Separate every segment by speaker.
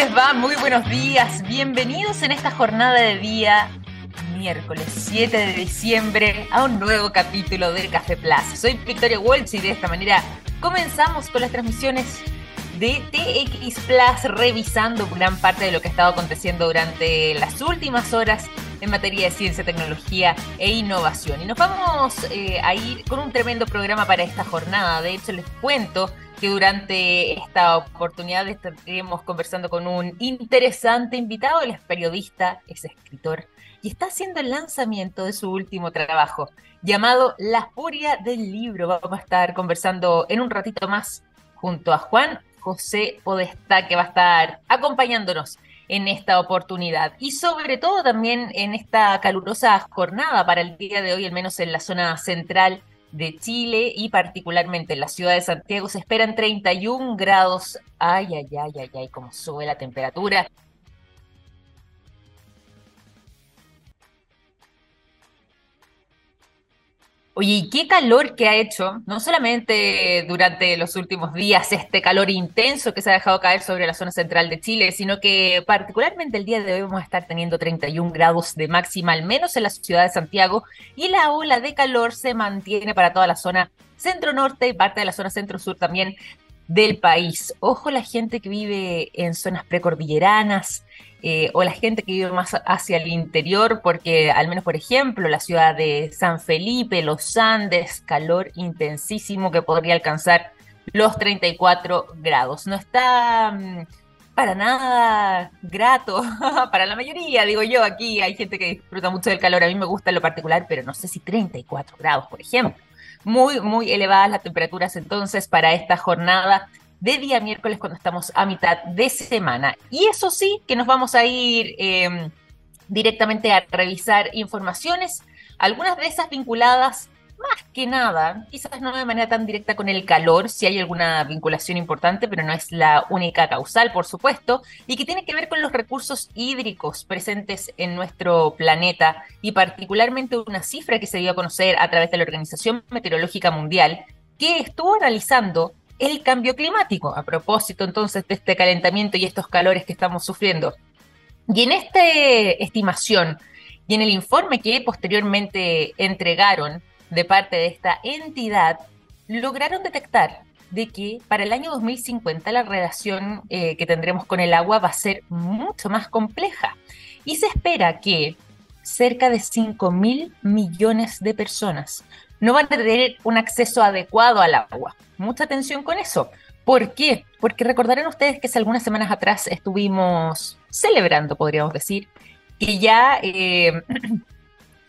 Speaker 1: les va? Muy buenos días. Bienvenidos en esta jornada de día miércoles 7 de diciembre a un nuevo capítulo de Café Plaza. Soy Victoria Walsh y de esta manera comenzamos con las transmisiones de TX Plus revisando gran parte de lo que ha estado aconteciendo durante las últimas horas en materia de ciencia, tecnología e innovación. Y nos vamos eh, a ir con un tremendo programa para esta jornada. De hecho, les cuento que durante esta oportunidad estaremos conversando con un interesante invitado. Él es periodista, es escritor y está haciendo el lanzamiento de su último trabajo llamado La Furia del Libro. Vamos a estar conversando en un ratito más junto a Juan José Podestá, que va a estar acompañándonos en esta oportunidad y sobre todo también en esta calurosa jornada para el día de hoy, al menos en la zona central de Chile y particularmente en la ciudad de Santiago se esperan 31 grados. Ay, ay, ay, ay, ay, cómo sube la temperatura. Oye, ¿y qué calor que ha hecho? No solamente durante los últimos días este calor intenso que se ha dejado caer sobre la zona central de Chile, sino que particularmente el día de hoy vamos a estar teniendo 31 grados de máxima, al menos en la ciudad de Santiago, y la ola de calor se mantiene para toda la zona centro-norte y parte de la zona centro-sur también del país. Ojo la gente que vive en zonas precordilleranas, eh, o la gente que vive más hacia el interior, porque al menos, por ejemplo, la ciudad de San Felipe, los Andes, calor intensísimo que podría alcanzar los 34 grados. No está mm, para nada grato para la mayoría, digo yo, aquí hay gente que disfruta mucho del calor, a mí me gusta en lo particular, pero no sé si 34 grados, por ejemplo. Muy, muy elevadas las temperaturas entonces para esta jornada de día miércoles cuando estamos a mitad de semana. Y eso sí, que nos vamos a ir em, directamente a revisar informaciones, algunas de esas vinculadas más que nada, quizás no de manera tan directa con el calor, si hay alguna vinculación importante, pero no es la única causal, por supuesto, y que tiene que ver con los recursos hídricos presentes en nuestro planeta y particularmente una cifra que se dio a conocer a través de la Organización Meteorológica Mundial, que estuvo analizando el cambio climático, a propósito entonces de este calentamiento y estos calores que estamos sufriendo. Y en esta estimación y en el informe que posteriormente entregaron de parte de esta entidad, lograron detectar de que para el año 2050 la relación eh, que tendremos con el agua va a ser mucho más compleja. Y se espera que cerca de 5 mil millones de personas no van a tener un acceso adecuado al agua. Mucha atención con eso. ¿Por qué? Porque recordarán ustedes que hace algunas semanas atrás estuvimos celebrando, podríamos decir, que ya eh,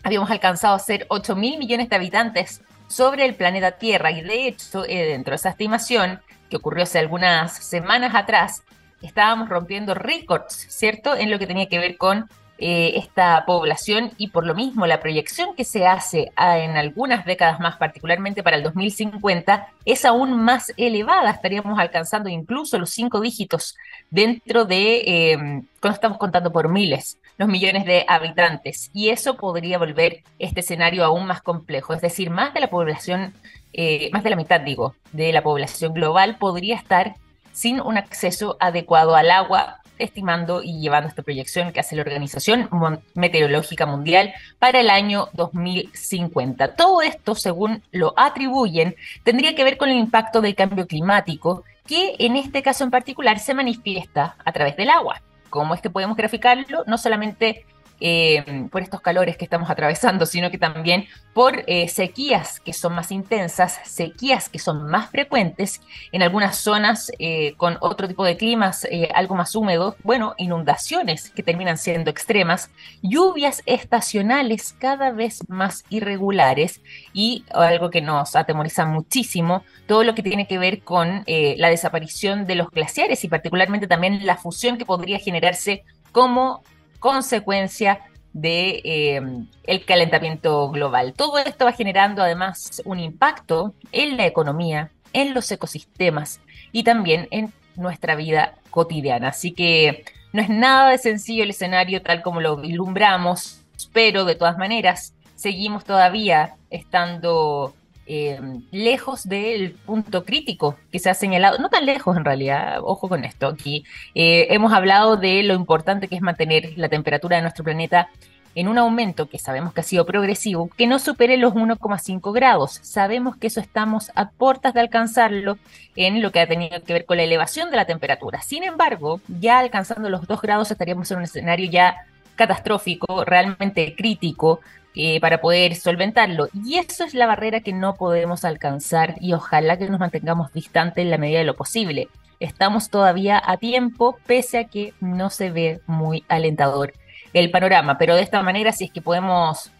Speaker 1: habíamos alcanzado a ser 8 mil millones de habitantes sobre el planeta Tierra y de hecho, eh, dentro de esa estimación que ocurrió hace algunas semanas atrás, estábamos rompiendo récords, ¿cierto? En lo que tenía que ver con eh, esta población y por lo mismo la proyección que se hace en algunas décadas más, particularmente para el 2050, es aún más elevada. Estaríamos alcanzando incluso los cinco dígitos dentro de, em, cuando estamos contando por miles, los millones de habitantes. Y eso podría volver este escenario aún más complejo. Es decir, más de la población, eh, más de la mitad, digo, de la población global podría estar sin un acceso adecuado al agua estimando y llevando esta proyección que hace la Organización Meteorológica Mundial para el año 2050. Todo esto, según lo atribuyen, tendría que ver con el impacto del cambio climático, que en este caso en particular se manifiesta a través del agua. ¿Cómo es que podemos graficarlo? No solamente eh, por estos calores que estamos atravesando, sino que también por eh, sequías que son más intensas, sequías que son más frecuentes, en algunas zonas eh, con otro tipo de climas algo más húmedos, bueno, inundaciones que terminan siendo extremas, lluvias estacionales cada vez más irregulares y algo que nos atemoriza muchísimo, todo lo que tiene que ver con la desaparición de los glaciares y particularmente también la fusión que podría generarse como consecuencia de em, el calentamiento global. Todo esto va generando además un impacto en la economía, en los ecosistemas y también en nuestra vida cotidiana. Así que no es nada de sencillo el escenario tal como lo vislumbramos, pero de todas maneras seguimos todavía estando eh, lejos del punto crítico que se ha señalado, no tan lejos en realidad, ojo con esto, aquí eh, hemos hablado de lo importante que es mantener la temperatura de nuestro planeta en un aumento que sabemos que ha sido progresivo, que no supere los 1,5 grados. Sabemos que eso estamos a puertas de alcanzarlo en lo que ha tenido que ver con la elevación de la temperatura. Sin embargo, ya alcanzando los 2 grados estaríamos en un escenario ya catastrófico, realmente crítico, eh, para poder solventarlo. Y eso es la barrera que no podemos alcanzar y ojalá que nos mantengamos distantes en la medida de lo posible. Estamos todavía a tiempo, pese a que no se ve muy alentador el panorama, pero de esta manera, si es que podemos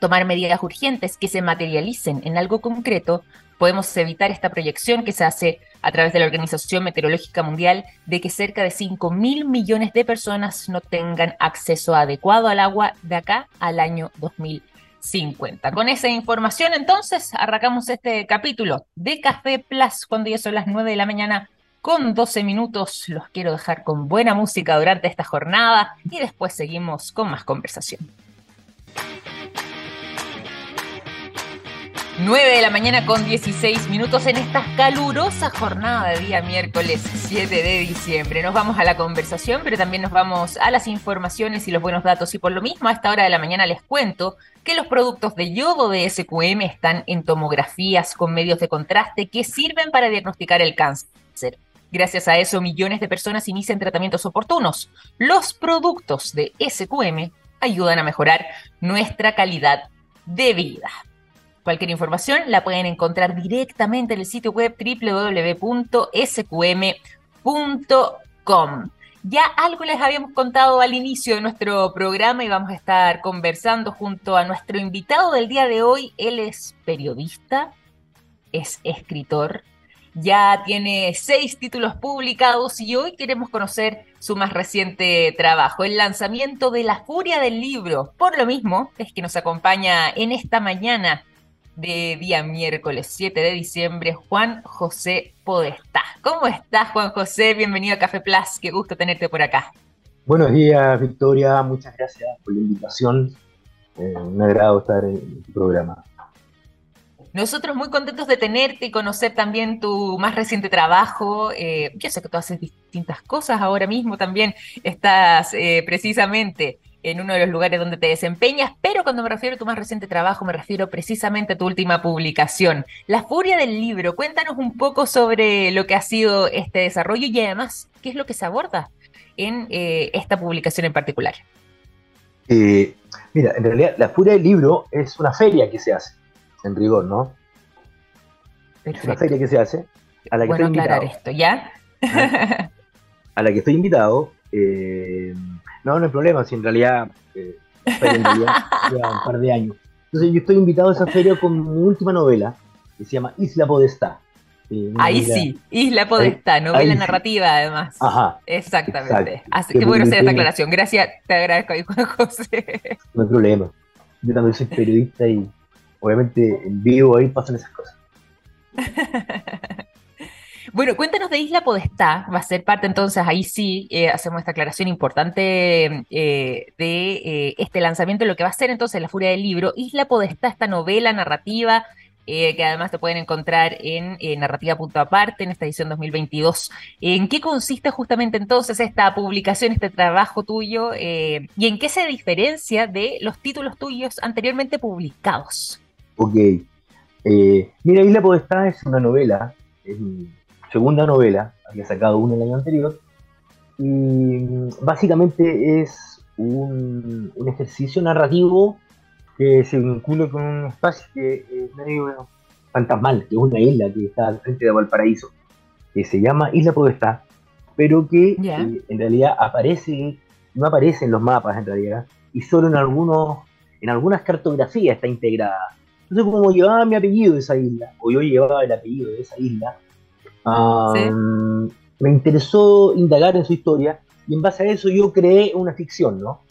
Speaker 1: tomar medidas urgentes que se materialicen en algo concreto, podemos evitar esta proyección que se hace a través de la Organización Meteorológica Mundial de que cerca de 5 mil millones de personas no tengan acceso adecuado al agua de acá al año 2050. Con esa información, entonces, arrancamos este capítulo de Café Plus cuando ya son las 9 de la mañana con 12 minutos. Los quiero dejar con buena música durante esta jornada y después seguimos con más conversación. 9 de la mañana con 16 minutos en esta calurosa jornada de día miércoles 7 de diciembre. Nos vamos a la conversación, pero también nos vamos a las informaciones y los buenos datos. Y por lo mismo, a esta hora de la mañana les cuento que los productos de yodo de SQM están en tomografías con medios de contraste que sirven para diagnosticar el cáncer. Gracias a eso, millones de personas inician tratamientos oportunos. Los productos de SQM ayudan a mejorar nuestra calidad de vida. Cualquier información la pueden encontrar directamente en el sitio web www.sqm.com. Ya algo les habíamos contado al inicio de nuestro programa y vamos a estar conversando junto a nuestro invitado del día de hoy. Él es periodista, es escritor, ya tiene seis títulos publicados y hoy queremos conocer su más reciente trabajo, el lanzamiento de La Furia del Libro. Por lo mismo, es que nos acompaña en esta mañana de día miércoles 7 de diciembre, Juan José Podestá. ¿Cómo estás, Juan José? Bienvenido a Café Plus, qué gusto tenerte por acá.
Speaker 2: Buenos días, Victoria, muchas gracias por la invitación. Eh, un agrado estar en tu programa.
Speaker 1: Nosotros muy contentos de tenerte y conocer también tu más reciente trabajo. Eh, yo sé que tú haces distintas cosas ahora mismo, también estás eh, precisamente en uno de los lugares donde te desempeñas, pero cuando me refiero a tu más reciente trabajo, me refiero precisamente a tu última publicación, La Furia del Libro. Cuéntanos un poco sobre lo que ha sido este desarrollo y además, ¿qué es lo que se aborda en eh, esta publicación en particular?
Speaker 2: mira, en realidad La Furia del Libro es una feria que se hace en rigor, ¿no?
Speaker 1: Perfecto.
Speaker 2: Una feria que se hace, a la que
Speaker 1: bueno,
Speaker 2: estoy
Speaker 1: aclarar
Speaker 2: invitado.
Speaker 1: esto, ¿ya?
Speaker 2: A la que estoy invitado. eh, no, no hay problema, si en realidad, eh, en realidad lleva un par de años. Entonces yo estoy invitado a esa feria con mi última novela, que se llama Isla Podestá. eh,
Speaker 1: Ahí sí, Isla Podestá, novela
Speaker 2: ahí sí.
Speaker 1: narrativa además.
Speaker 2: Ajá,
Speaker 1: Exactamente.
Speaker 2: Exacto.
Speaker 1: Así que bueno hacer esta aclaración. Gracias, te agradezco ahí, Juan José.
Speaker 2: no hay problema. Yo también soy periodista y obviamente en vivo ahí pasan esas cosas.
Speaker 1: Bueno, cuéntanos de Isla Podestá, va a ser parte entonces, ahí sí eh, hacemos esta aclaración importante eh, de eh, este lanzamiento, lo que va a ser entonces La Furia del Libro. Isla Podestá, esta novela narrativa, eh, que además te pueden encontrar en eh, Narrativa Punto Aparte, en esta edición 2022. ¿En qué consiste justamente entonces esta publicación, este trabajo tuyo, eh, y en qué se diferencia de los títulos tuyos anteriormente publicados?
Speaker 2: Ok. Mira, Isla Podestá es una novela, es segunda novela, había sacado una el año anterior, y mm, básicamente es un, un ejercicio narrativo que se vincula con un espacio que es medio fantasmal, que es una isla que está al frente de Valparaíso, que se llama Isla Podestá, pero que
Speaker 1: Ya.
Speaker 2: eh, en realidad aparece, no aparece en los mapas en realidad, y solo en algunos, en algunas cartografías está integrada. Entonces, como llevaba mi apellido de esa isla, o yo llevaba el apellido de esa isla, me interesó indagar en su historia y en base a eso yo creé una ficción, ¿no?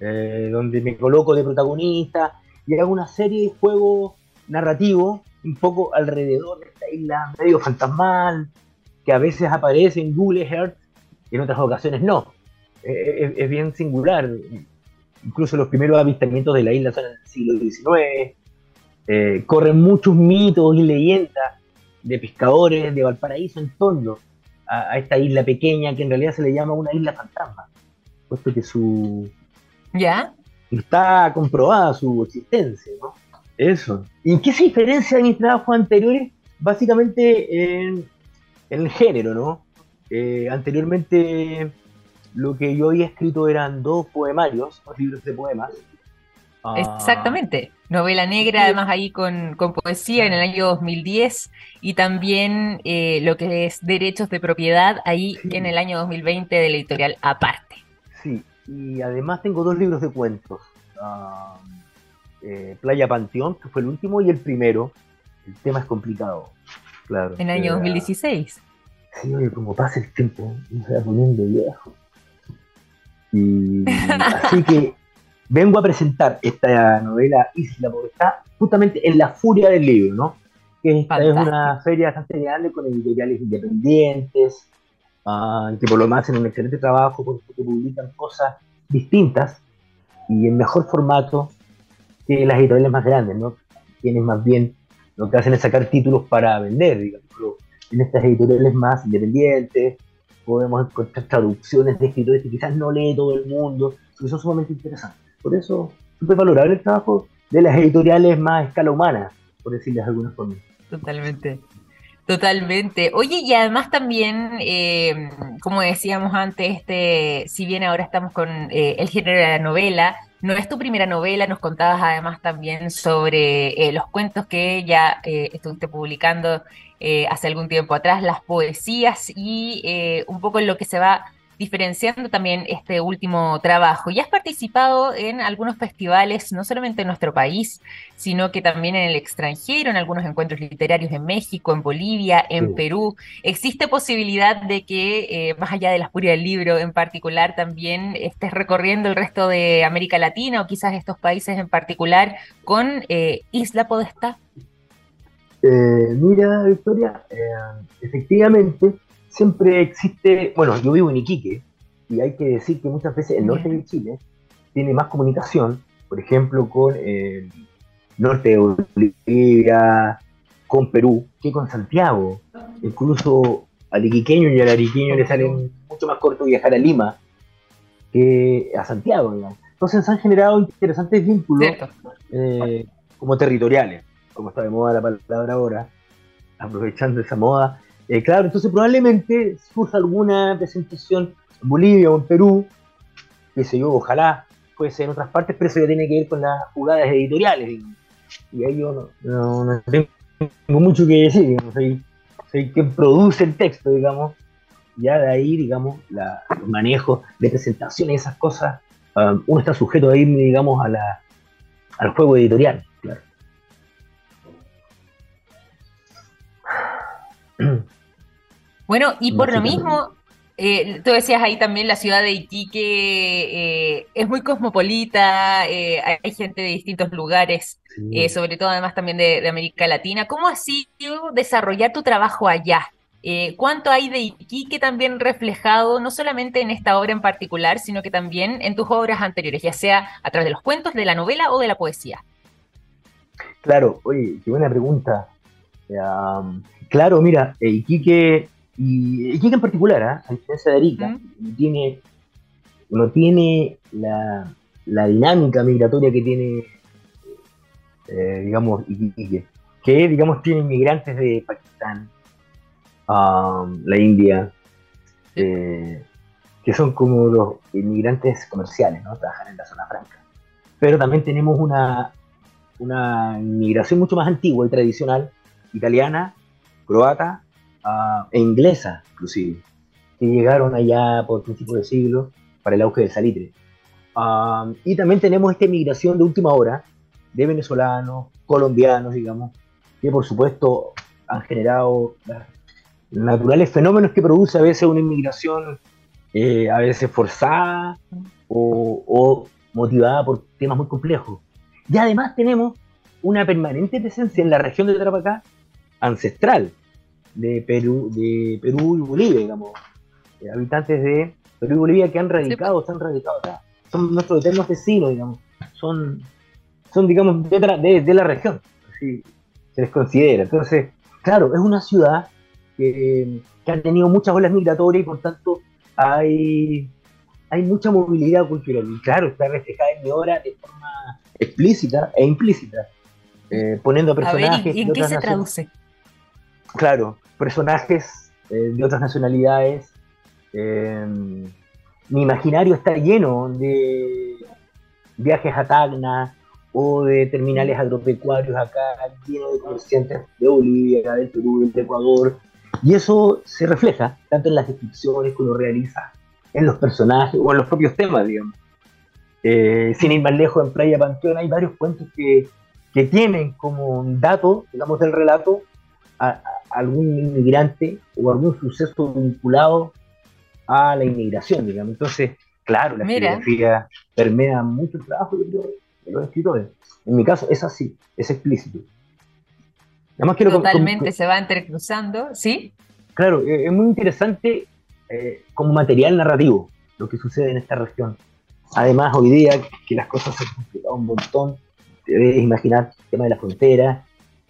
Speaker 2: Eh, donde me coloco de protagonista y hago una serie de juegos narrativos un poco alrededor de esta isla medio fantasmal, que a veces aparece en Google Earth y en otras ocasiones no. Eh, es, bien singular. Incluso los primeros avistamientos de la isla son en el siglo XIX Eh, corren muchos mitos y leyendas de pescadores de Valparaíso en torno a, esta isla pequeña que en realidad se le llama una isla fantasma, puesto que su...
Speaker 1: ¿Ya?
Speaker 2: Está comprobada su existencia, ¿no? Eso. ¿Y en qué se diferencia de mis trabajos anteriores? Básicamente en, el género, ¿no? Eh, anteriormente lo que yo había escrito eran dos poemarios, dos libros de poemas.
Speaker 1: Ah, Exactamente. Novela negra, además ahí con, poesía en el año 2010 y también eh, lo que es derechos de propiedad ahí en el año 2020 de la editorial Aparte.
Speaker 2: Sí, y además tengo dos libros de cuentos. Ah, eh, Playa Panteón, que fue el último, y el primero. El tema es complicado, claro.
Speaker 1: En el año 2016.
Speaker 2: Sí, oye, como pasa el tiempo, me va poniendo viejo. Y así que vengo a presentar esta novela Isla, porque está justamente en la furia del libro, ¿no? Que esta es una feria bastante grande con editoriales independientes, uh, que por lo más hacen un excelente trabajo porque publican cosas distintas y en mejor formato que las editoriales más grandes, ¿no? Quienes más bien lo que hacen es sacar títulos para vender, digamos. En estas editoriales más independientes podemos encontrar traducciones de escritores que quizás no lee todo el mundo, que son sumamente interesantes. Por eso, súper valorable el trabajo de las editoriales más a escala humana, por decirles algunas formas.
Speaker 1: Totalmente. Totalmente. Oye, y además también, eh, como decíamos antes, este, si bien ahora estamos con eh, el género de la novela, no es tu primera novela, nos contabas además también sobre eh, los cuentos que ya estuviste publicando hace algún tiempo atrás, las poesías y un poco en lo que se va diferenciando también este último trabajo. Y has participado en algunos festivales, no solamente en nuestro país, sino que también en el extranjero, en algunos encuentros literarios en México, en Bolivia, en Perú. ¿Existe posibilidad de que, eh, más allá de la furia del libro en particular, también estés recorriendo el resto de América Latina o quizás estos países en particular con eh, Isla Podestá?
Speaker 2: Eh, mira, Victoria, efectivamente, siempre existe, bueno, yo vivo en Iquique y hay que decir que muchas veces el norte de Chile tiene más comunicación, por ejemplo, con el norte de Bolivia, con Perú, que con Santiago. Incluso al iquiqueño y al ariqueño le sale mucho más corto viajar a Lima que a Santiago. Entonces se han generado interesantes vínculos eh, como territoriales, como está de moda la palabra ahora, aprovechando esa moda, eh, claro, entonces probablemente surja alguna presentación en Bolivia o en Perú, qué sé yo, ojalá puede ser en otras partes, pero eso ya tiene que ver con las jugadas editoriales. Y ahí yo no, tengo mucho que decir, digamos, soy, quien produce el texto, digamos, ya de ahí, digamos, la, el manejo de presentaciones esas cosas, um, uno está sujeto a ir, digamos, a la, al juego editorial, claro.
Speaker 1: Bueno, y por lo mismo, eh, tú decías ahí también la ciudad de Iquique eh, es muy cosmopolita, eh, hay gente de distintos lugares, sobre todo además también de, América Latina. ¿Cómo ha sido desarrollar tu trabajo allá? ¿Cuánto hay de Iquique también reflejado, no solamente en esta obra en particular, sino que también en tus obras anteriores, ya sea a través de los cuentos, de la novela o de la poesía?
Speaker 2: Claro, oye, qué buena pregunta. claro, mira, Iquique y Iquique en particular, ¿eh? a diferencia de Arica, no tiene, no tiene la, la, dinámica migratoria que tiene, eh, digamos, Iquique, que, digamos, tiene inmigrantes de Pakistán, um, la India, eh, que son como los inmigrantes comerciales, ¿no? Trabajan en la zona franca. Pero también tenemos una, una inmigración mucho más antigua y tradicional, italiana, croata e inglesa, inclusive, que llegaron allá por principios de siglo para el auge del salitre. y también tenemos esta inmigración de última hora de venezolanos, colombianos, digamos, que por supuesto han generado naturales fenómenos que produce a veces una inmigración eh, a veces forzada o, o, motivada por temas muy complejos. Y además tenemos una permanente presencia en la región de Tarapacá ancestral, de Perú, de Perú y Bolivia, digamos, eh, habitantes de Perú y Bolivia que han radicado, se han radicado acá. Son nuestros eternos vecinos, digamos. Son, son digamos, de, de, la región, si se les considera. Entonces, claro, es una ciudad que, que ha tenido muchas olas migratorias y por tanto hay, hay mucha movilidad cultural. Y claro, está reflejada en mi obra de forma explícita e implícita, eh, poniendo personajes.
Speaker 1: ¿y en qué se traduce?
Speaker 2: Claro, personajes eh, de otras nacionalidades. Eh, mi imaginario está lleno de viajes a Tacna o de terminales agropecuarios acá, lleno de comerciantes de Bolivia, del Perú, del Ecuador. Y eso se refleja tanto en las descripciones que uno realiza, en los personajes o en los propios temas, digamos. Eh, sin ir más lejos, en Playa Panteón hay varios cuentos que, que tienen como un dato, digamos, del relato a, algún inmigrante o algún suceso vinculado a la inmigración, digamos. Entonces, claro, la geografía permea mucho el trabajo de los escritores. En mi caso es así, es explícito.
Speaker 1: Además, quiero Totalmente, se va entrecruzando, ¿sí?
Speaker 2: Claro, eh, es muy interesante eh, como material narrativo lo que sucede en esta región. Además, hoy día que las cosas se han complicado un montón, te debes imaginar el tema de la frontera.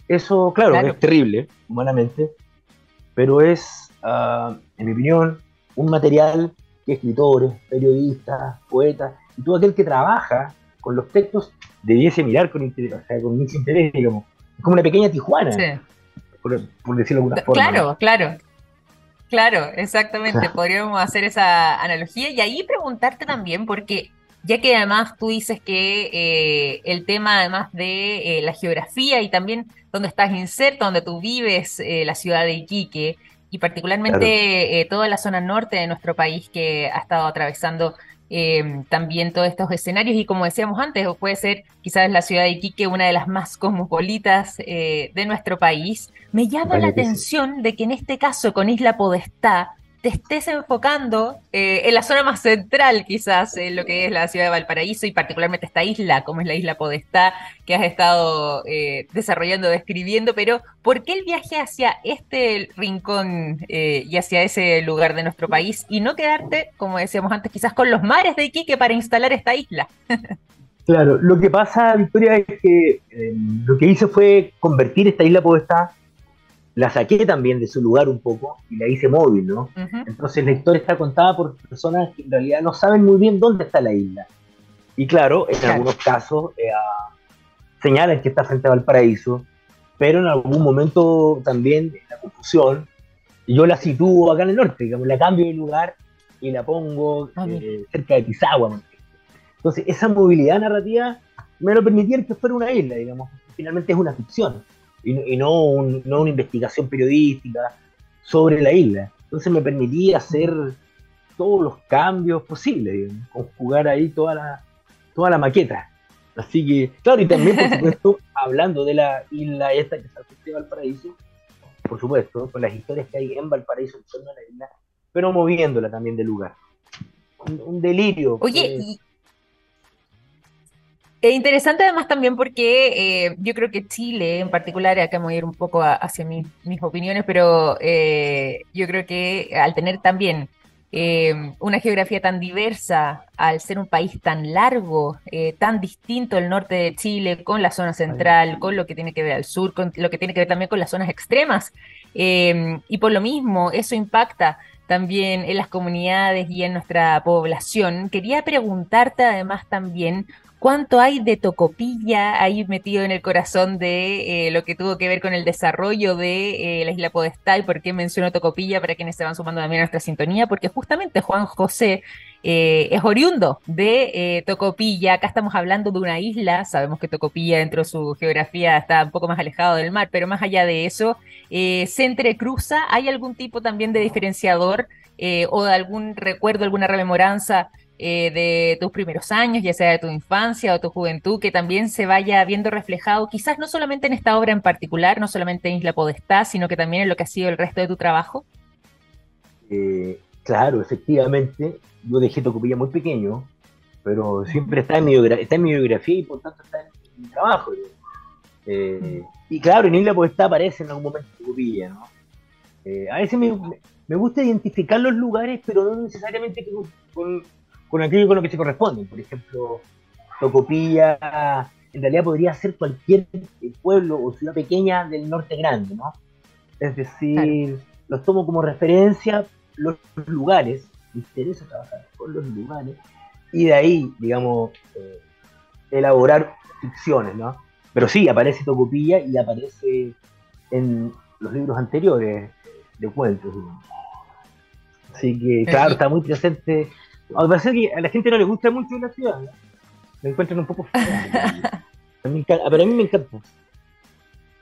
Speaker 2: Eso, claro, es terrible, humanamente, pero es, ah, en mi opinión, un material que escritores, periodistas, poetas y todo aquel que trabaja con los textos debiese mirar con, interés, con mucho interés, digamos. Es como una pequeña Tijuana, por, decirlo de alguna forma.
Speaker 1: Claro, claro. Claro, exactamente. Podríamos hacer esa analogía y ahí preguntarte también, porque ya que además tú dices que eh, el tema además de eh, la geografía y también donde estás inserto, donde tú vives, eh, la ciudad de Iquique, y particularmente toda la zona norte de nuestro país que ha estado atravesando también todos estos escenarios y como decíamos antes, puede ser quizás la ciudad de Iquique una de las más cosmopolitas de nuestro país, me llama la atención de que en este caso con Isla Podestá te estés enfocando eh, en la zona más central, quizás, en lo que es la ciudad de Valparaíso y particularmente esta isla, como es la isla Podestá, que has estado eh, desarrollando, describiendo, pero ¿por qué el viaje hacia este rincón eh, y hacia ese lugar de nuestro país y no quedarte, como decíamos antes, quizás con los mares de Iquique para instalar esta isla?
Speaker 2: Claro, lo que pasa, Victoria, es que lo que hice fue convertir esta isla Podestá la saqué también de su lugar un poco y la hice móvil, ¿no? Entonces la historia está contada por personas que en realidad no saben muy bien dónde está la isla. Y claro, en algunos casos eh, señalan que está frente a Valparaíso, pero en algún momento también la confusión, yo la sitúo acá en el norte, digamos, la cambio de lugar y la pongo ah, eh, cerca de Pisagua. Entonces esa movilidad narrativa me lo permitía que fuera una isla, digamos, finalmente es una ficción y, no, una investigación periodística sobre la isla. Entonces me permitía hacer todos los cambios posibles, conjugar ahí toda la, toda la maqueta. Así que, claro, y también, por supuesto, hablando de la isla esta que se en Valparaíso, por supuesto, con las historias que hay en Valparaíso en torno a la isla, pero moviéndola también de lugar. Un, delirio.
Speaker 1: Oye, y, eh, interesante además también porque eh, yo creo que Chile en particular, acá me voy a ir un poco hacia mis opiniones, pero eh, yo creo que al tener también una geografía tan diversa, al ser un país tan largo, tan distinto el norte de Chile con la zona central, con lo que tiene que ver al sur, con lo que tiene que ver también con las zonas extremas, y por lo mismo eso impacta también en las comunidades y en nuestra población. Quería preguntarte además también cuánto hay de Tocopilla ahí metido en el corazón de eh, lo que tuvo que ver con el desarrollo de eh, la isla Podestá y por qué menciono Tocopilla para quienes se van sumando también a nuestra sintonía, porque justamente Juan José eh, es oriundo de Tocopilla. Acá estamos hablando de una isla, sabemos que Tocopilla dentro de su geografía está un poco más alejado del mar, pero más allá de eso, se entrecruza. ¿Hay algún tipo también de diferenciador o de algún recuerdo, alguna rememoranza? Eh, de tus primeros años, ya sea de tu infancia o tu juventud, que también se vaya viendo reflejado, quizás no solamente en esta obra en particular, no solamente en Isla Podestá, sino que también en lo que ha sido el resto de tu trabajo?
Speaker 2: Eh, claro, efectivamente, yo dejé Tocopilla muy pequeño, pero siempre está en mi, está en mi biografía y por tanto está en mi trabajo. Eh, y claro, en Isla Podestá aparece en algún momento Tocopilla, ¿no? a veces me, me, gusta identificar los lugares, pero no necesariamente con, con aquello con lo que se corresponde. Por ejemplo, Tocopilla en realidad podría ser cualquier pueblo o ciudad pequeña del norte grande, ¿no? Es decir, los tomo como referencia los lugares, me interesa trabajar con los lugares, y de ahí, digamos, eh, elaborar ficciones, ¿no? Pero sí, aparece Tocopilla y aparece en los libros anteriores de cuentos. Así que, claro, está muy presente. A pesar que a la gente no le gusta mucho la ciudad, ¿no? me encuentran un poco pero a mí me encanta.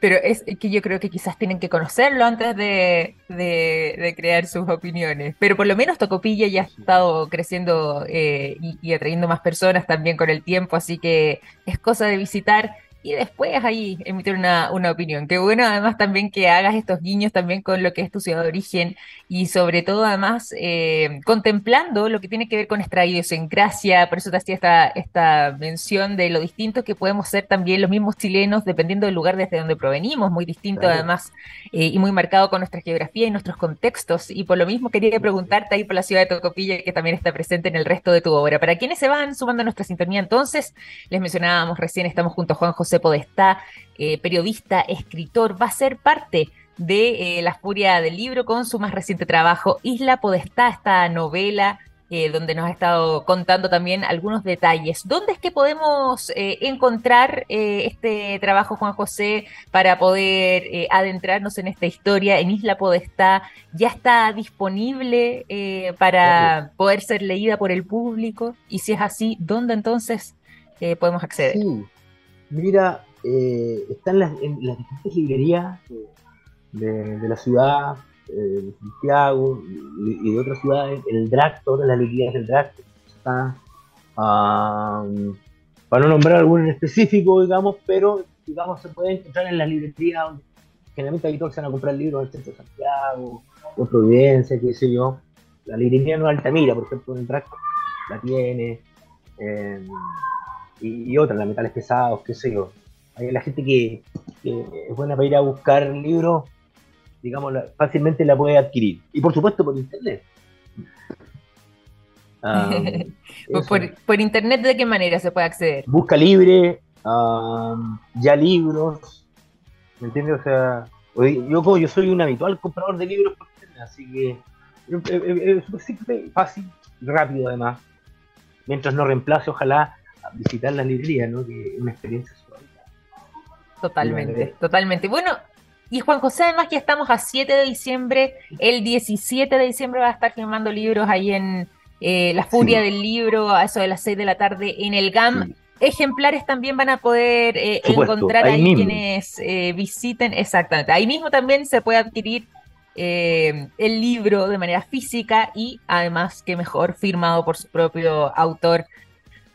Speaker 1: Pero es que yo creo que quizás tienen que conocerlo antes de, crear sus opiniones. Pero por lo menos Tocopilla ya ha estado creciendo eh, y, y, atrayendo más personas también con el tiempo, así que es cosa de visitar y después ahí emitir una, una, opinión. Qué bueno además también que hagas estos guiños también con lo que es tu ciudad de origen y sobre todo además eh, contemplando lo que tiene que ver con nuestra idiosincrasia, por eso te hacía esta, esta mención de lo distinto que podemos ser también los mismos chilenos dependiendo del lugar desde donde provenimos, muy distinto además eh, y muy marcado con nuestra geografía y nuestros contextos. Y por lo mismo quería preguntarte ahí por la ciudad de Tocopilla que también está presente en el resto de tu obra. Para quienes se van sumando a nuestra sintonía entonces, les mencionábamos recién, estamos junto a Juan José Podestá, eh, periodista, escritor, va a ser parte de eh, La Furia del Libro con su más reciente trabajo, Isla Podestá, esta novela eh, donde nos ha estado contando también algunos detalles. ¿Dónde es que podemos encontrar este trabajo, Juan José, para poder adentrarnos en esta historia en Isla Podestá? ¿Ya está disponible para poder ser leída por el público? Y si es así, ¿dónde entonces podemos acceder?
Speaker 2: Sí. Mira, eh, están las, en las diferentes librerías de, la ciudad, eh, de Santiago y, de otras ciudades, el DRAC, todas las librerías del DRAC, está, para no nombrar alguno en específico, digamos, pero digamos se puede encontrar en las librerías donde generalmente hay todos van a comprar libros en el centro de Santiago, o Providencia, qué sé yo. La librería no Altamira, por ejemplo, en el DRAC la tiene. Eh, y, otras, las metales pesados, qué sé yo. Hay la gente que, es buena para ir a buscar libros, digamos, fácilmente la puede adquirir. Y por supuesto por internet.
Speaker 1: Ah, por, internet de qué manera se puede acceder?
Speaker 2: Busca libre, ya libros, ¿me entiendes? O sea, yo, yo soy un habitual comprador de libros por internet, así que es súper simple, fácil, rápido además. Mientras no reemplace, ojalá, visitar la librería, ¿no? Que es una experiencia
Speaker 1: Totalmente, totalmente. Bueno, y Juan José, además que estamos a 7 de diciembre, el 17 de diciembre va a estar filmando libros ahí en eh, La Furia del Libro, a eso de las 6 de la tarde en el GAM. Ejemplares también van a poder eh, encontrar ahí, quienes eh, visiten, exactamente. Ahí mismo también se puede adquirir el libro de manera física y además que mejor firmado por su propio autor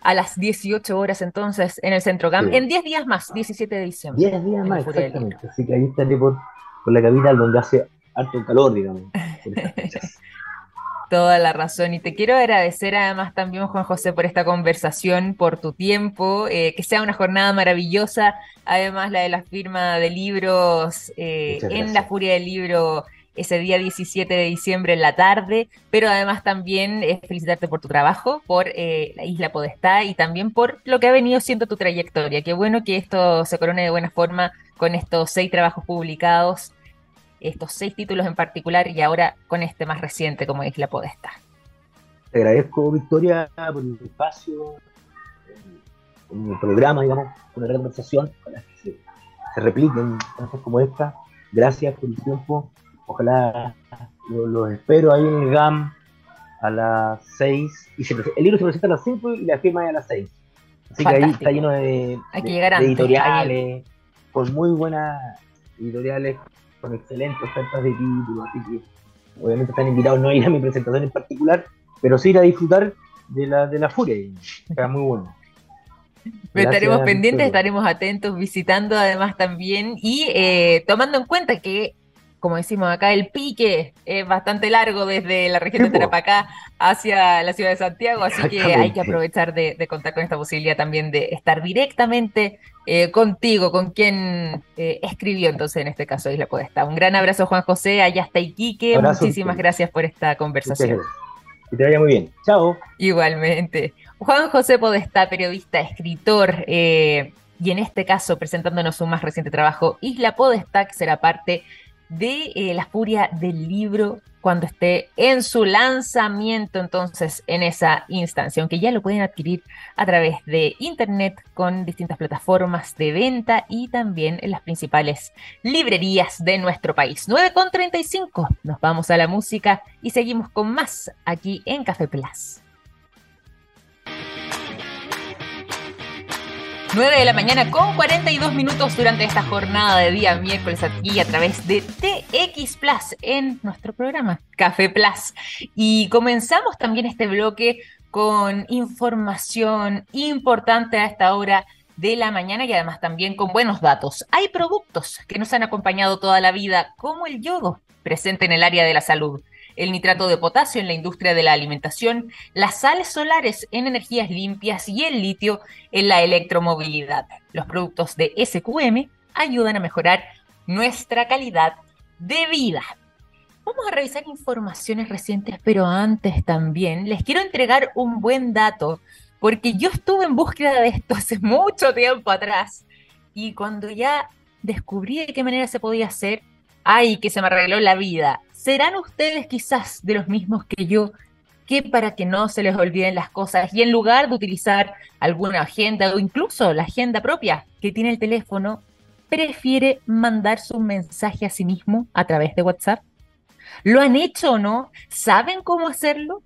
Speaker 1: a las 18 horas entonces en el Centro GAM, en 10 días más, 17 de diciembre.
Speaker 2: 10 días más, exactamente. Así que ahí estaré por, por la capital donde hace harto calor, digamos.
Speaker 1: Toda la razón. Y te quiero agradecer además también, Juan José, por esta conversación, por tu tiempo, eh, que sea una jornada maravillosa. Además, la de la firma de libros eh, en la Furia del Libro ese día 17 de diciembre en la tarde, pero además también eh, felicitarte por tu trabajo, por eh, la Isla Podestá y también por lo que ha venido siendo tu trayectoria. Qué bueno que esto se corone de buena forma con estos seis trabajos publicados, estos seis títulos en particular y ahora con este más reciente como Isla Podestá.
Speaker 2: Te agradezco, Victoria, por el espacio, en el programa, digamos, por la conversación, para que se, se repliquen cosas como esta. Gracias por el tiempo Ojalá los espero ahí en el GAM a las 6. Y el libro se presenta a las 5 y la firma es a las 6. Así que ahí está lleno de, editoriales, con muy buenas editoriales, con excelentes ofertas de títulos. Así que obviamente están invitados no a ir a mi presentación en particular, pero sí ir a disfrutar de la, de la furia. Está muy bueno.
Speaker 1: estaremos pendientes, estaremos atentos, visitando además también y eh, tomando en cuenta que como decimos acá, el pique es bastante largo desde la región de Tarapacá hacia la ciudad de Santiago, así que hay que aprovechar de, contar con esta posibilidad también de estar directamente eh, contigo, con quien eh, escribió entonces en este caso Isla Podestá. Un gran abrazo Juan José, allá está Iquique, muchísimas gracias por esta conversación.
Speaker 2: Que te vaya muy bien. Chao.
Speaker 1: Igualmente. Juan José Podestá, periodista, escritor, eh, y en este caso presentándonos su más reciente trabajo, Isla Podestack será parte de eh, La Furia del Libro cuando esté en su lanzamiento, entonces en esa instancia, aunque ya lo pueden adquirir a través de internet con distintas plataformas de venta y también en las principales librerías de nuestro país. 9.35, nos vamos a la música y seguimos con más aquí en Café Plus. 9 de la mañana con 42 minutos durante esta jornada de día miércoles aquí a través de TX Plus en nuestro programa Café Plus. Y comenzamos también este bloque con información importante a esta hora de la mañana y además también con buenos datos. Hay productos que nos han acompañado toda la vida, como el yodo, presente en el área de la salud el nitrato de potasio en la industria de la alimentación, las sales solares en energías limpias y el litio en la electromovilidad. Los productos de SQM ayudan a mejorar nuestra calidad de vida. Vamos a revisar informaciones recientes, pero antes también les quiero entregar un buen dato, porque yo estuve en búsqueda de esto hace mucho tiempo atrás y cuando ya descubrí de qué manera se podía hacer, ay, que se me arregló la vida. ¿Serán ustedes quizás de los mismos que yo que para que no se les olviden las cosas y en lugar de utilizar alguna agenda o incluso la agenda propia que tiene el teléfono, prefiere mandar su mensaje a sí mismo a través de WhatsApp? ¿Lo han hecho o no? ¿Saben cómo hacerlo?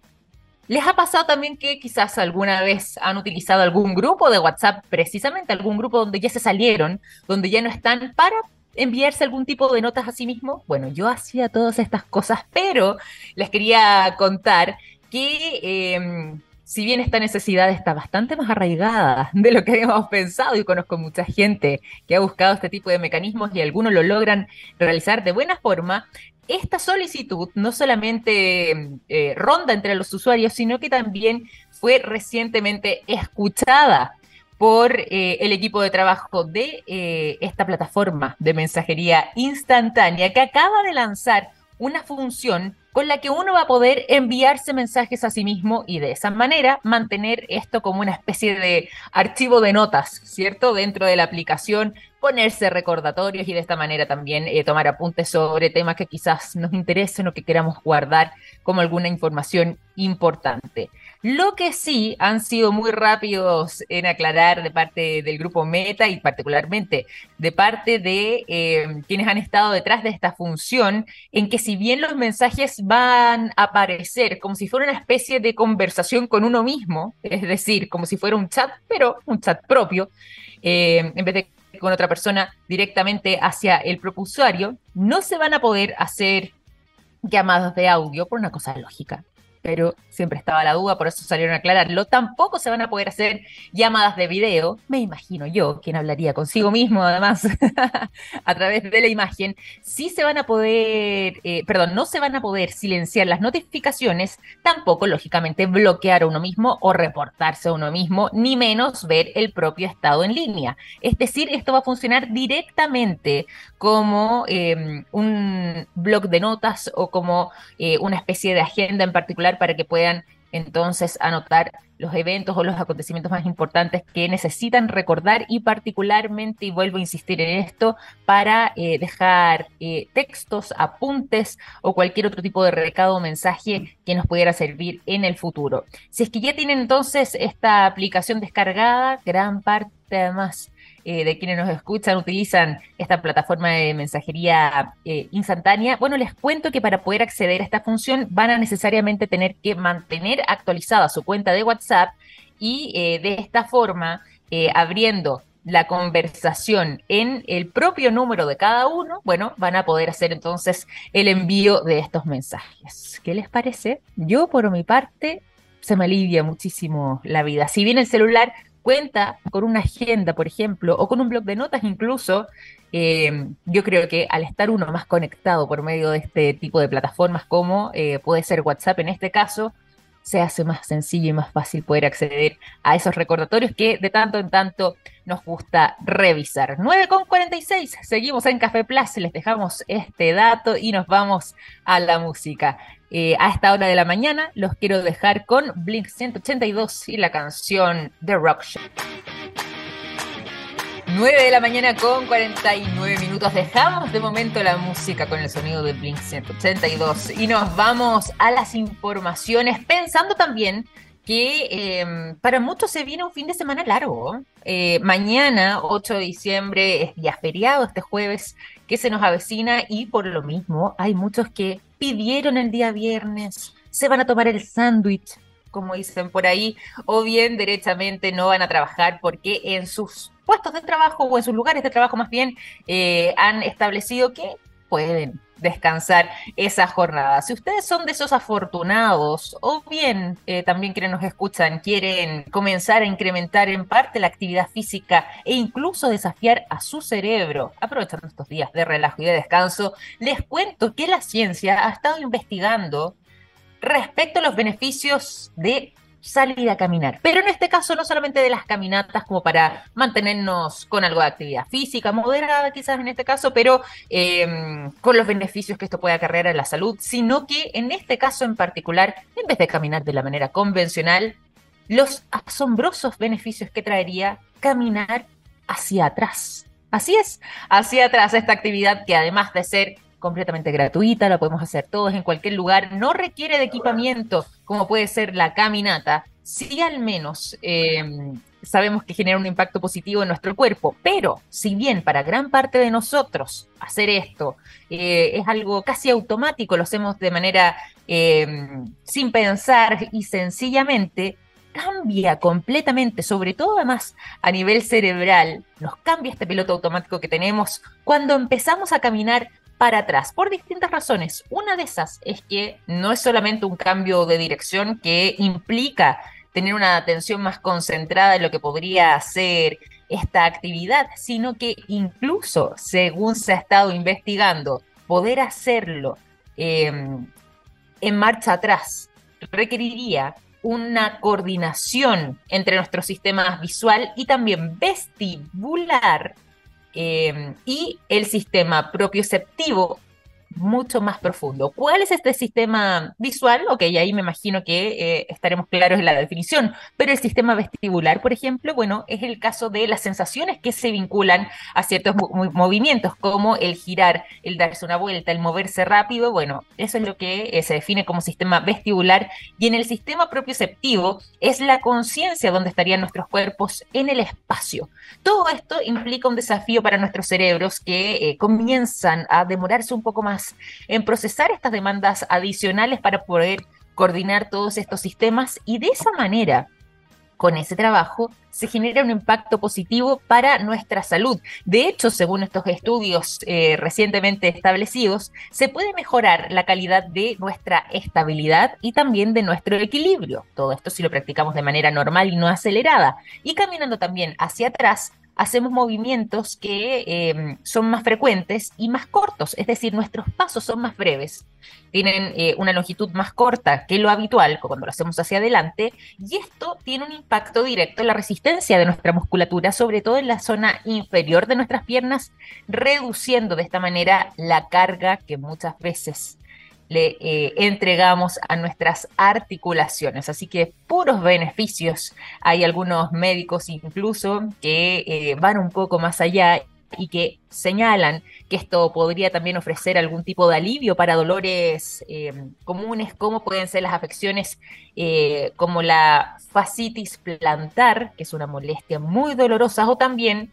Speaker 1: ¿Les ha pasado también que quizás alguna vez han utilizado algún grupo de WhatsApp, precisamente algún grupo donde ya se salieron, donde ya no están, para enviarse algún tipo de notas a sí mismo. Bueno, yo hacía todas estas cosas, pero les quería contar que em, si bien esta necesidad está bastante más arraigada de lo que habíamos pensado y conozco mucha gente que ha buscado este tipo de mecanismos y algunos lo logran realizar de buena forma, esta solicitud no solamente eh, ronda entre los usuarios, sino que también fue recientemente escuchada por eh, el equipo de trabajo de eh, esta plataforma de mensajería instantánea que acaba de lanzar una función con la que uno va a poder enviarse mensajes a sí mismo y de esa manera mantener esto como una especie de archivo de notas, ¿cierto? Dentro de la aplicación, ponerse recordatorios y de esta manera también eh, tomar apuntes sobre temas que quizás nos interesen o que queramos guardar como alguna información importante. Lo que sí han sido muy rápidos en aclarar de parte del grupo Meta y particularmente de parte de eh, quienes han estado detrás de esta función, en que si bien los mensajes van a aparecer como si fuera una especie de conversación con uno mismo, es decir, como si fuera un chat, pero un chat propio, eh, en vez de con otra persona directamente hacia el propio usuario, no se van a poder hacer llamadas de audio por una cosa lógica pero siempre estaba la duda, por eso salieron a aclararlo. Tampoco se van a poder hacer llamadas de video, me imagino yo, quien hablaría consigo mismo además a través de la imagen. Sí se van a poder, eh, perdón, no se van a poder silenciar las notificaciones, tampoco lógicamente bloquear a uno mismo o reportarse a uno mismo, ni menos ver el propio estado en línea. Es decir, esto va a funcionar directamente como em, un blog de notas o como eh, una especie de agenda en particular para que puedan entonces anotar los eventos o los acontecimientos más importantes que necesitan recordar y particularmente, y vuelvo a insistir en esto, para eh, dejar eh, textos, apuntes o cualquier otro tipo de recado o mensaje que nos pudiera servir en el futuro. Si es que ya tienen entonces esta aplicación descargada, gran parte además eh, de quienes nos escuchan utilizan esta plataforma de mensajería eh, instantánea, bueno, les cuento que para poder acceder a esta función van a necesariamente tener que mantener actualizada su cuenta de WhatsApp y eh, de esta forma, abriendo la conversación en el propio número de cada uno, bueno, van a poder hacer entonces el envío de estos mensajes. ¿Qué les parece? Yo, por mi parte, se me alivia muchísimo la vida. Si bien el celular cuenta con una agenda, por ejemplo, o con un blog de notas incluso, eh, yo creo que al estar uno más conectado por medio de este tipo de plataformas como eh, puede ser WhatsApp en este caso, se hace más sencillo y más fácil poder acceder a esos recordatorios que de tanto en tanto nos gusta revisar. 9.46, seguimos en Café Plus, les dejamos este dato y nos vamos a la música. Eh, a esta hora de la mañana los quiero dejar con Blink 182 y la canción The Rock Show. 9 de la mañana con 49 minutos. Dejamos de momento la música con el sonido de Blink 182 y nos vamos a las informaciones pensando también que em, para muchos se viene un fin de semana largo. Eh, mañana, 8 de diciembre, es día feriado, este jueves que se nos avecina y por lo mismo hay muchos que pidieron el día viernes, se van a tomar el sándwich, como dicen por ahí, o bien derechamente no van a trabajar porque en sus puestos de trabajo o en sus lugares de trabajo más bien eh, han establecido que pueden descansar esa jornada. Si ustedes son de esos afortunados o bien eh, también quienes nos escuchan quieren comenzar a incrementar en parte la actividad física e incluso desafiar a su cerebro, aprovechando estos días de relajo y de descanso, les cuento que la ciencia ha estado investigando respecto a los beneficios de salir a caminar. Pero en este caso no solamente de las caminatas como para mantenernos con algo de actividad física, moderada quizás en este caso, pero em, con los beneficios que esto puede acarrear a la salud, sino que en este caso en particular, en vez de caminar de la manera convencional, los asombrosos beneficios que traería caminar hacia atrás. Así es, hacia atrás esta actividad que además de ser completamente gratuita, la podemos hacer todos en cualquier lugar, no requiere de equipamiento como puede ser la caminata, si al menos em, sabemos que genera un impacto positivo en nuestro cuerpo, pero si bien para gran parte de nosotros hacer esto eh, es algo casi automático, lo hacemos de manera em, sin pensar y sencillamente, cambia completamente, sobre todo además a nivel cerebral, nos cambia este piloto automático que tenemos. Cuando empezamos a caminar para atrás por distintas razones. Una de esas es que no es solamente un cambio de dirección que implica tener una atención más concentrada en lo que podría ser esta actividad, sino que incluso, según se ha estado investigando, poder hacerlo em, en marcha atrás requeriría una coordinación entre nuestro sistema visual y también vestibular Em, y el sistema propioceptivo mucho más profundo. ¿Cuál es este sistema visual? Ok, ahí me imagino que eh, estaremos claros en la definición, pero el sistema vestibular, por ejemplo, bueno, es el caso de las sensaciones que se vinculan a ciertos movimientos, como el girar, el darse una vuelta, el moverse rápido, bueno, eso es lo que eh, se define como sistema vestibular, y en el sistema propioceptivo es la conciencia donde estarían nuestros cuerpos en el espacio. Todo esto implica un desafío para nuestros cerebros que eh, comienzan a demorarse un poco más en procesar estas demandas adicionales para poder coordinar todos estos sistemas y de esa manera con ese trabajo se genera un impacto positivo para nuestra salud. De hecho, según estos estudios eh, recientemente establecidos, se puede mejorar la calidad de nuestra estabilidad y también de nuestro equilibrio. Todo esto si lo practicamos de manera normal y no acelerada. Y caminando también hacia atrás, hacemos movimientos que em, son más frecuentes y más cortos, es decir, nuestros pasos son más breves, tienen eh, una longitud más corta que lo habitual cuando lo hacemos hacia adelante, y esto tiene un impacto directo en la resistencia de nuestra musculatura, sobre todo en la zona inferior de nuestras piernas, reduciendo de esta manera la carga que muchas veces le eh, entregamos a nuestras articulaciones. Así que puros beneficios. Hay algunos médicos incluso que eh, van un poco más allá y que señalan que esto podría también ofrecer algún tipo de alivio para dolores eh, comunes, como pueden ser las afecciones como la fascitis plantar, que es una molestia muy dolorosa, o también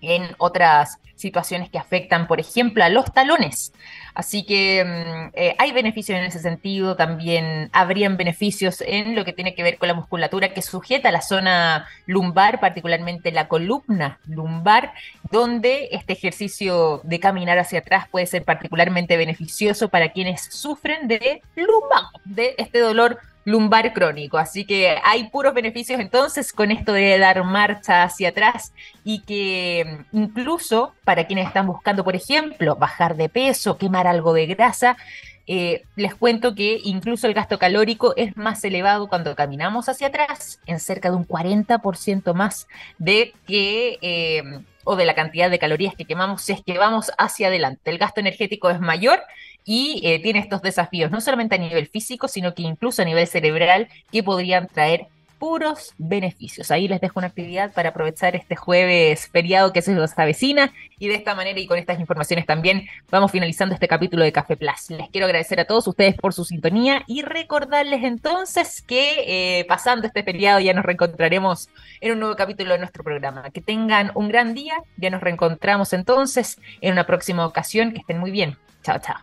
Speaker 1: en otras situaciones que afectan, por ejemplo, a los talones. Así que mm, eh, hay beneficios en ese sentido, también habrían beneficios en lo que tiene que ver con la musculatura que sujeta la zona lumbar, particularmente la columna lumbar, donde este ejercicio de caminar hacia atrás puede ser particularmente beneficioso para quienes sufren de lumbar, de este dolor lumbar crónico. Así que hay puros beneficios entonces con esto de dar marcha hacia atrás y que mm, incluso para quienes están buscando, por ejemplo, bajar de peso, quemar algo de grasa, eh, les cuento que incluso el gasto calórico es más elevado cuando caminamos hacia atrás, en cerca de un 40% más de que... Eh, o de la cantidad de calorías que quemamos si es que vamos hacia adelante. El gasto energético es mayor y eh, tiene estos desafíos, no solamente a nivel físico, sino que incluso a nivel cerebral, que podrían traer puros beneficios. Ahí les dejo una actividad para aprovechar este jueves feriado que se nos avecina y de esta manera y con estas informaciones también vamos finalizando este capítulo de Café Plus. Les quiero agradecer a todos ustedes por su sintonía y recordarles entonces que eh, pasando este feriado ya nos reencontraremos en un nuevo capítulo de nuestro programa. Que tengan un gran día, ya nos reencontramos entonces en una próxima ocasión, que estén muy bien. Chao, chao.